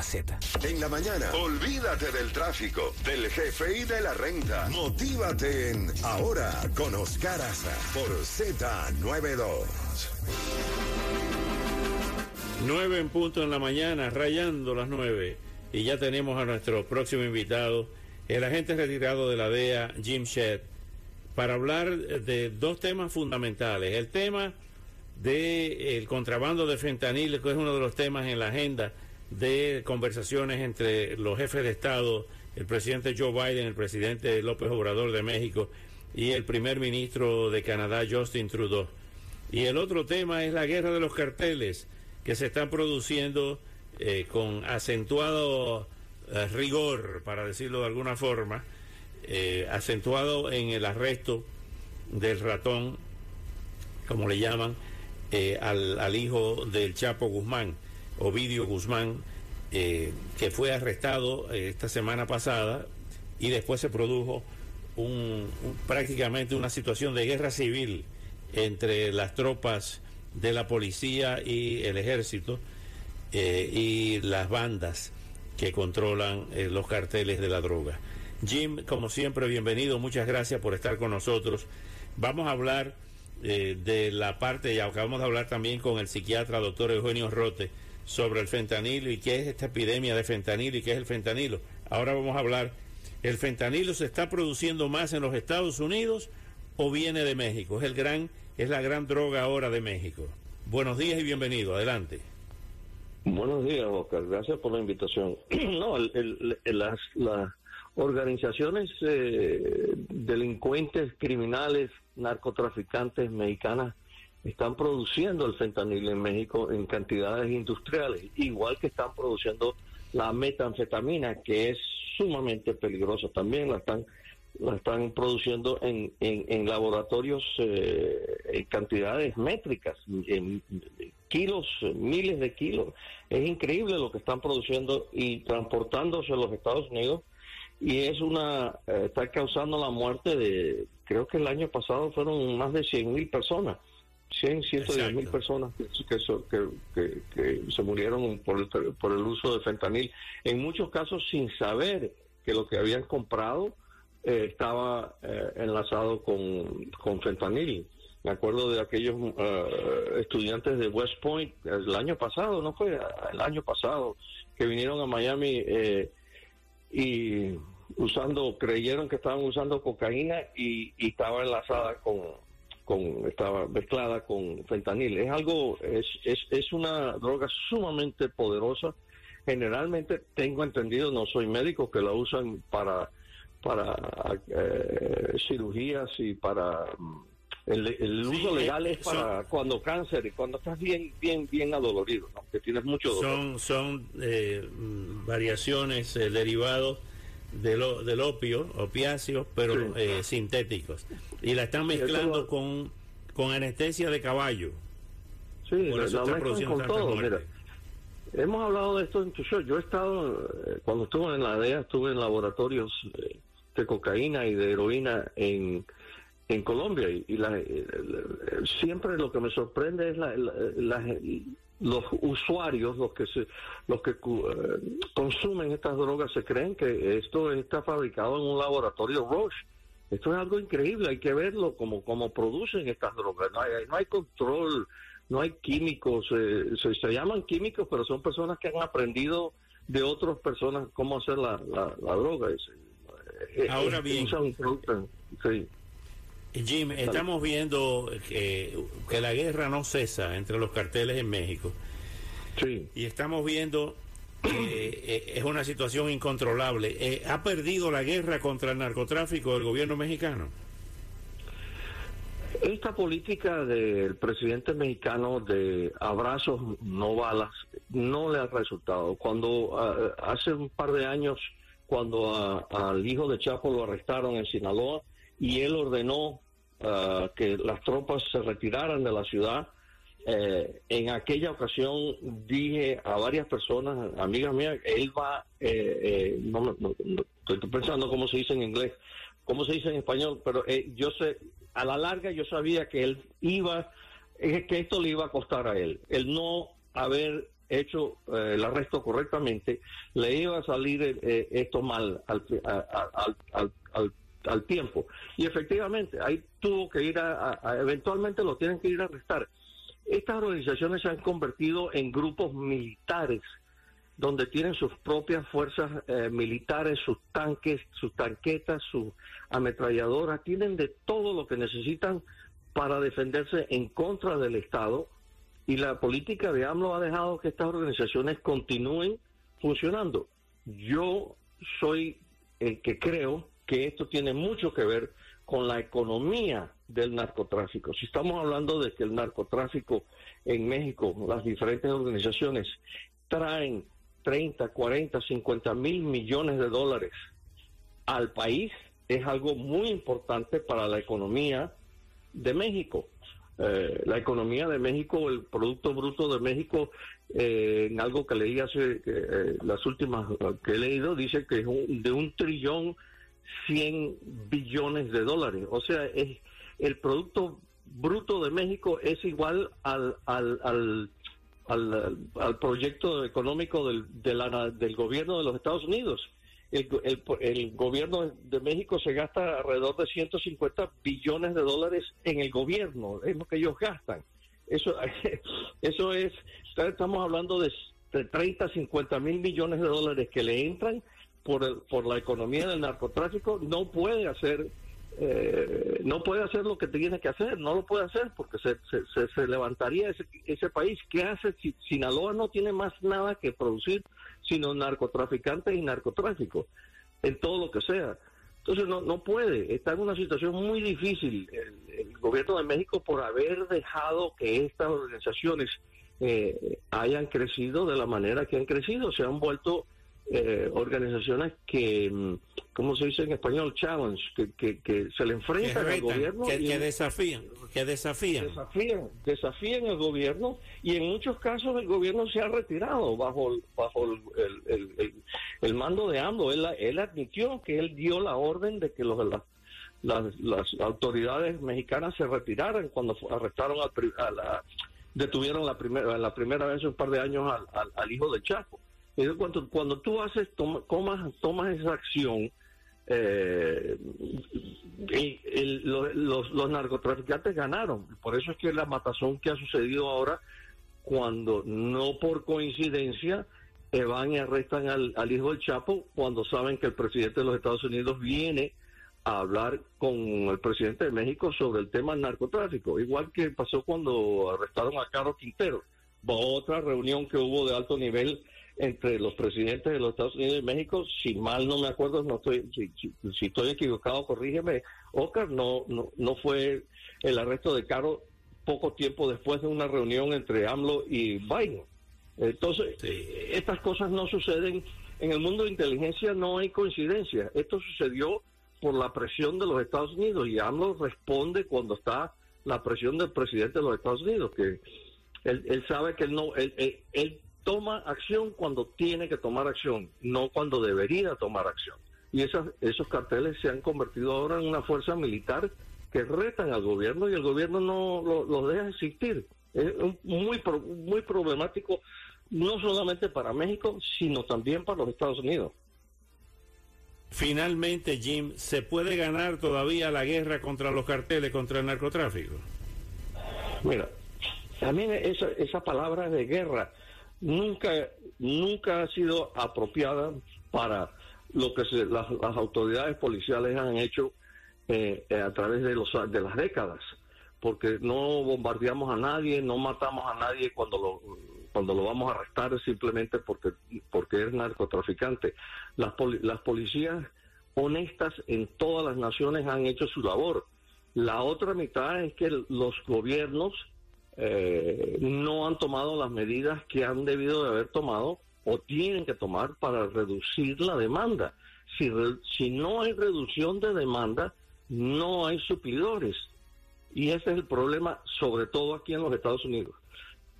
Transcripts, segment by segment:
la Z. En la mañana, olvídate del tráfico, del jefe y de la renta. Motívate en Ahora con Oscar Aza por Z92. 9 en punto en la mañana, rayando las 9. Y ya tenemos a nuestro próximo invitado, el agente retirado de la DEA, Jim Shedd, para hablar de dos temas fundamentales. El tema del contrabando de fentanil, que es uno de los temas en la agenda de conversaciones entre los jefes de Estado, el presidente Joe Biden, el presidente López Obrador de México y el primer ministro de Canadá, Justin Trudeau. Y el otro tema es la guerra de los carteles que se están produciendo eh, con acentuado eh, rigor, para decirlo de alguna forma, eh, acentuado en el arresto del ratón, como le llaman, al, al hijo del Chapo Guzmán. Ovidio Guzmán, eh, que fue arrestado eh, esta semana pasada y después se produjo un, prácticamente una situación de guerra civil entre las tropas de la policía y el ejército eh, y las bandas que controlan los carteles de la droga. Jim, como siempre, bienvenido, muchas gracias por estar con nosotros. Vamos a hablar de la parte, y acabamos de hablar también con el psiquiatra doctor Eugenio Rote, sobre el fentanilo y qué es esta epidemia de fentanilo y qué es el fentanilo. Ahora vamos a hablar, ¿el fentanilo se está produciendo más en los Estados Unidos o viene de México? Es, el gran, es la gran droga ahora de México. Buenos días y bienvenido, adelante. Buenos días, Oscar. Gracias por la invitación. no, las, las, organizaciones eh, delincuentes, criminales, narcotraficantes mexicanas están produciendo el fentanil en México en cantidades industriales, igual que están produciendo la metanfetamina, que es sumamente peligrosa. También, la están la están produciendo en, en, laboratorios eh, en cantidades métricas, kilos, miles de kilos. Es increíble lo que están produciendo y transportándose a los Estados Unidos. Y es una, eh, está causando la muerte de, creo que el año pasado fueron más de 100 mil personas 100, 110 mil personas que, que, se murieron por el, por el uso de fentanil, en muchos casos sin saber que lo que habían comprado eh, estaba eh, enlazado con, con fentanil. Me acuerdo de aquellos eh, estudiantes de West Point el año pasado, no fue el año pasado, que vinieron a Miami y usando, creyeron que estaban usando cocaína y, y estaba enlazada con, estaba mezclada con fentanil. Es algo, es, es, es una droga sumamente poderosa. Generalmente tengo entendido, no soy médico, que la usan para, para eh, cirugías y para mm, el, uso legal es para cuando cáncer y cuando estás bien, bien, bien adolorido, que tienes mucho dolor. Son, son eh, mm, variaciones eh, derivados del, del opio, opiáceos, pero eh, sintéticos. Y la están mezclando con, con anestesia de caballo. Sí, Por eso la mezclan con todo. Mira, hemos hablado de esto en tu show. Yo he estado, eh, cuando estuve en la DEA, estuve en laboratorios eh, de cocaína y de heroína en, en Colombia. Y, la, siempre lo que me sorprende es la, la los usuarios, los que se, los que eh, consumen estas drogas, se creen que esto está fabricado en un laboratorio Roche. Esto es algo increíble, hay que verlo como, como producen estas drogas. No hay, no hay control, no hay químicos, eh, se, llaman químicos, pero son personas que han aprendido de otras personas cómo hacer la, la, droga. Eh, Ahora bien, sí. Jim, estamos viendo que, la guerra no cesa entre los carteles en México. Sí. Y estamos viendo que eh, es una situación incontrolable. Eh, ¿Ha perdido la guerra contra el narcotráfico el gobierno mexicano? Esta política del presidente mexicano de abrazos, no balas, no le ha resultado. Cuando ah, hace un par de años, cuando al hijo de Chapo lo arrestaron en Sinaloa, y él ordenó ah, que las tropas se retiraran de la ciudad. Eh, en aquella ocasión dije a varias personas, amigas mías, él va, eh, no, estoy pensando cómo se dice en inglés, cómo se dice en español, pero yo sé, a la larga yo sabía que él iba, que esto le iba a costar a él, el no haber hecho eh, el arresto correctamente, le iba a salir eh, esto mal al, al, al, al, tiempo. Y efectivamente, ahí tuvo que ir a, eventualmente lo tienen que ir a arrestar. Estas organizaciones se han convertido en grupos militares donde tienen sus propias fuerzas eh, militares, sus tanques, sus tanquetas, sus ametralladoras, tienen de todo lo que necesitan para defenderse en contra del Estado y la política de AMLO ha dejado que estas organizaciones continúen funcionando. Yo soy el que creo que esto tiene mucho que ver con la economía del narcotráfico. Si estamos hablando de que el narcotráfico en México, las diferentes organizaciones traen 30, 40, 50 mil millones de dólares al país, es algo muy importante para la economía de México. Eh, la economía de México, el Producto Bruto de México, eh, en algo que leí hace eh, las últimas que he leído, dice que es de un trillón cien billones de dólares. O sea, es el Producto Bruto de México es igual al, al, al, al, proyecto económico del, del gobierno de los Estados Unidos el, el, gobierno de México se gasta alrededor de 150 billones de dólares en el gobierno, es lo que ellos gastan. Eso, eso es, estamos hablando de, 30, 50 mil millones de dólares que le entran por, por la economía del narcotráfico, no puede hacer eh, no puede hacer lo que tiene que hacer, no lo puede hacer porque se, se, se levantaría ese, ese país. ¿Qué hace si Sinaloa no tiene más nada que producir sino narcotraficantes y narcotráfico, en todo lo que sea. Entonces no, no puede, está en una situación muy difícil el, gobierno de México por haber dejado que estas organizaciones eh, hayan crecido de la manera que han crecido, se han vuelto eh, organizaciones que, mm, ¿cómo se dice en español? Challenge, que, que, se le enfrentan al gobierno. Que, desafían, que desafían. Desafían, desafían al gobierno y en muchos casos el gobierno se ha retirado bajo, bajo el, el, el, mando de AMLO. Él, él, admitió que él dio la orden de que los, las, las, autoridades mexicanas se retiraran cuando arrestaron al, a la, detuvieron la primera, la primera vez un par de años al, al hijo de Cuando, cuando tú haces, tomas, tomas esa acción, eh, los, los, narcotraficantes ganaron. Por eso es que la matazón que ha sucedido ahora, cuando no por coincidencia eh, van y arrestan al, al, hijo del Chapo, cuando saben que el presidente de los Estados Unidos viene a hablar con el presidente de México sobre el tema del narcotráfico, igual que pasó cuando arrestaron a Carlos Quintero. Otra reunión que hubo de alto nivel entre los presidentes de los Estados Unidos y México, si mal no me acuerdo, no estoy, si, estoy equivocado, corrígeme, Oscar, no, no, no fue el arresto de Caro poco tiempo después de una reunión entre AMLO y Biden. Entonces, estas cosas no suceden, en el mundo de inteligencia no hay coincidencia, esto sucedió por la presión de los Estados Unidos y AMLO responde cuando está la presión del presidente de los Estados Unidos, que él, sabe que él no, él, él toma acción cuando tiene que tomar acción, no cuando debería tomar acción. Y esas, esos carteles se han convertido ahora en una fuerza militar que retan al gobierno y el gobierno no los lo deja existir. Es muy, muy problemático, no solamente para México, sino también para los Estados Unidos. Finalmente, Jim, ¿se puede ganar todavía la guerra contra los carteles, contra el narcotráfico? Mira, a mí esa, esa palabra de guerra nunca, nunca ha sido apropiada para lo que las, autoridades policiales han hecho eh, eh, a través de, los, de las décadas, porque no bombardeamos a nadie, no matamos a nadie cuando lo, cuando lo vamos a arrestar simplemente porque, porque es narcotraficante. Las, las policías honestas en todas las naciones han hecho su labor. La otra mitad es que los gobiernos eh, no han tomado las medidas que han debido de haber tomado o tienen que tomar para reducir la demanda. Si, si no hay reducción de demanda, no hay suplidores. Y ese es el problema, sobre todo aquí en los Estados Unidos.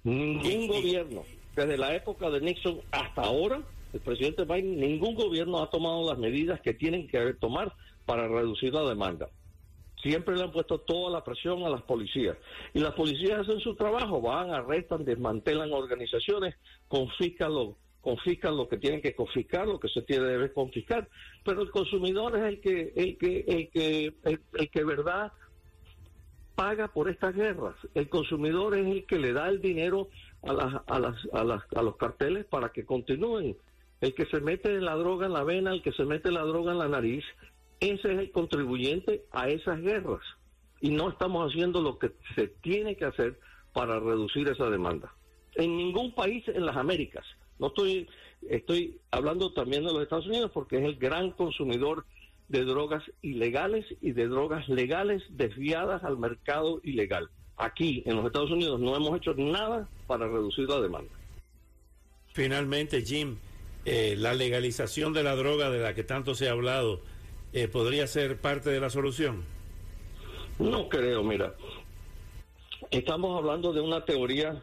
Ningún gobierno, desde la época de Nixon hasta ahora, el presidente Biden, ningún gobierno ha tomado las medidas que tienen que tomar para reducir la demanda. Siempre le han puesto toda la presión a las policías. Y las policías hacen su trabajo, van, arrestan, desmantelan organizaciones, confiscan lo, confiscan lo que tienen que confiscar, lo que se tiene debe confiscar, pero el consumidor es el que, el que, el que, el que verdad paga por estas guerras. El consumidor es el que le da el dinero a, las, a, las, a, las, a los carteles para que continúen. El que se mete la droga en la vena, el que se mete la droga en la nariz, ese es el contribuyente a esas guerras. Y no estamos haciendo lo que se tiene que hacer para reducir esa demanda. En ningún país en las Américas. No estoy, estoy hablando también de los Estados Unidos porque es el gran consumidor de drogas ilegales y de drogas legales desviadas al mercado ilegal. Aquí, en los Estados Unidos, no hemos hecho nada para reducir la demanda. Finalmente, Jim, eh, la legalización de la droga de la que tanto se ha hablado, eh, ¿podría ser parte de la solución? No creo, mira. Estamos hablando de una teoría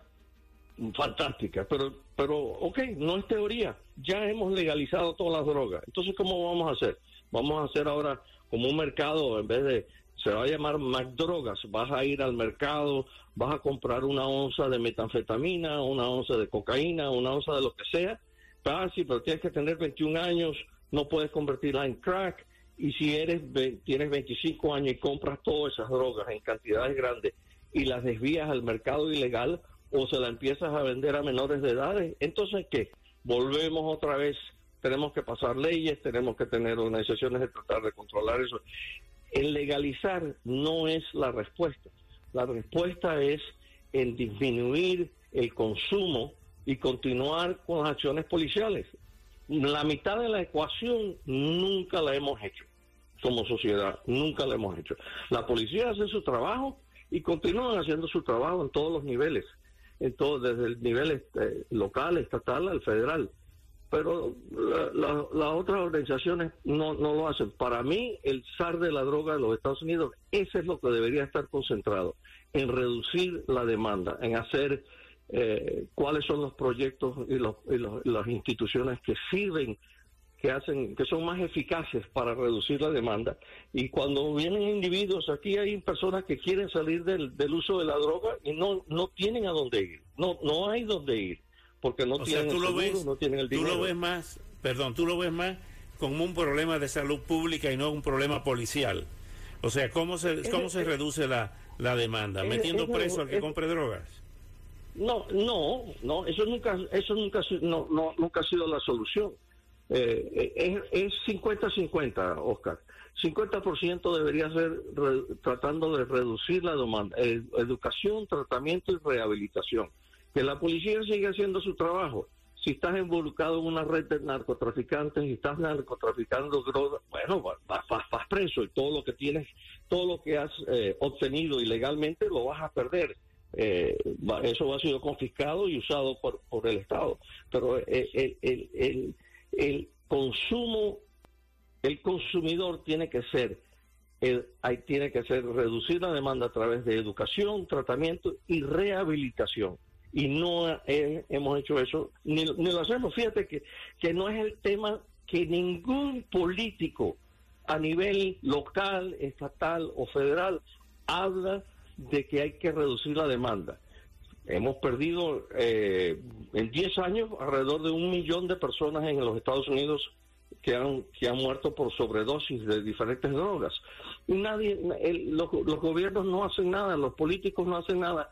fantástica, pero, pero, ok, no es teoría. Ya hemos legalizado todas las drogas. Entonces, ¿cómo vamos a hacer? Vamos a hacer ahora como un mercado, en vez de, se va a llamar más drogas, vas a ir al mercado, vas a comprar una onza de metanfetamina, una onza de cocaína, una onza de lo que sea, ah, sí, pero tienes que tener 21 años, no puedes convertirla en crack, y si eres tienes 25 años y compras todas esas drogas en cantidades grandes y las desvías al mercado ilegal o se la empiezas a vender a menores de edad, entonces ¿qué? Volvemos otra vez tenemos que pasar leyes, tenemos que tener organizaciones de tratar de controlar eso. El legalizar no es la respuesta. La respuesta es en disminuir el consumo y continuar con las acciones policiales. La mitad de la ecuación nunca la hemos hecho como sociedad, nunca la hemos hecho. La policía hace su trabajo y continúan haciendo su trabajo en todos los niveles, en todo, desde el nivel este, local, estatal al federal pero las otras organizaciones no, lo hacen. Para mí, el SAR de la droga de los Estados Unidos, ese es lo que debería estar concentrado, en reducir la demanda, en hacer eh, cuáles son los proyectos y, los, y las instituciones que sirven que hacen que son más eficaces para reducir la demanda y cuando vienen individuos aquí hay personas que quieren salir del, del uso de la droga y no no tienen a dónde ir no no hay dónde ir porque no, tienen, el ves, no tienen el dinero. Tú lo ves más, perdón, tú lo ves más como un problema de salud pública y no un problema policial. O sea, ¿cómo se, cómo se reduce la, la demanda? ¿Metiendo preso al que compre drogas? No, no, no, eso nunca, eso nunca, no, no, nunca ha sido la solución. Eh, es 50-50, Oscar. 50% debería ser tratando de reducir la demanda, eh, educación, tratamiento y rehabilitación que la policía siga haciendo su trabajo. Si estás involucrado en una red de narcotraficantes y estás narcotraficando drogas, bueno, vas, vas, preso y todo lo que tienes, todo lo que has eh, obtenido ilegalmente lo vas a perder. Eh, eso ha sido confiscado y usado por, por el Estado. Pero eh, el, el consumo, el consumidor tiene que ser hay, tiene que ser reducir la demanda a través de educación, tratamiento y rehabilitación y no hemos hecho eso, ni, lo hacemos. Fíjate que, que no es el tema que ningún político a nivel local, estatal o federal habla de que hay que reducir la demanda. Hemos perdido eh, en 10 años alrededor de un millón de personas en los Estados Unidos que han, que han muerto por sobredosis de diferentes drogas. Y nadie, los, los gobiernos no hacen nada, los políticos no hacen nada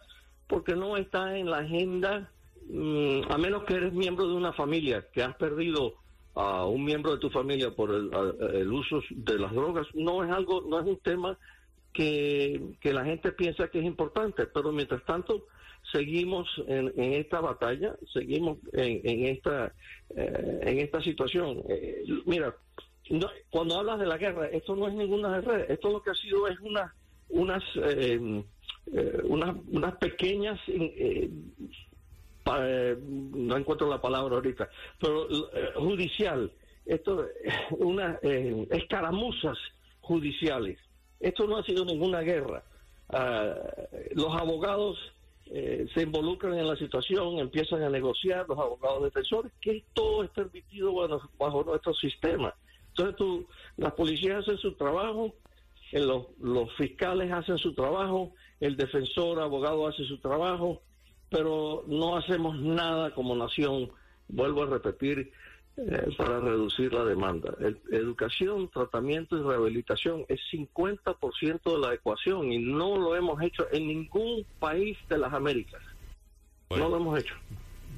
porque no está en la agenda, mm, a menos que eres miembro de una familia, que has perdido a un miembro de tu familia por el, uso de las drogas, no es algo, no es un tema que, la gente piensa que es importante, pero mientras tanto seguimos en, esta batalla, seguimos en, esta eh, en esta situación. Eh, mira, cuando hablas de la guerra, esto no es ninguna guerra, esto lo que ha sido es una unas eh, eh, unas, unas pequeñas, no encuentro la palabra ahorita, pero judicial, esto, unas escaramuzas judiciales. Esto no ha sido ninguna guerra. ah, los abogados eh, se involucran en la situación, empiezan a negociar, los abogados defensores, que todo es permitido bajo, nuestro sistema. Entonces tú, las policías hacen su trabajo, eh, los, los fiscales hacen su trabajo, el defensor, abogado hace su trabajo, pero no hacemos nada como nación, vuelvo a repetir, eh, para reducir la demanda. educación, tratamiento y rehabilitación es 50% de la ecuación y no lo hemos hecho en ningún país de las Américas. no lo hemos hecho.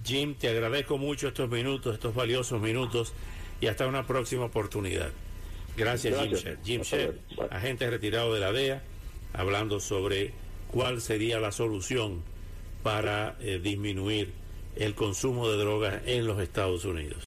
Jim, te agradezco mucho estos minutos, estos valiosos minutos y hasta una próxima oportunidad. Gracias, Jim Sher. Jim Sher, agente retirado de la DEA, hablando sobre cuál sería la solución para eh, disminuir el consumo de drogas en los Estados Unidos.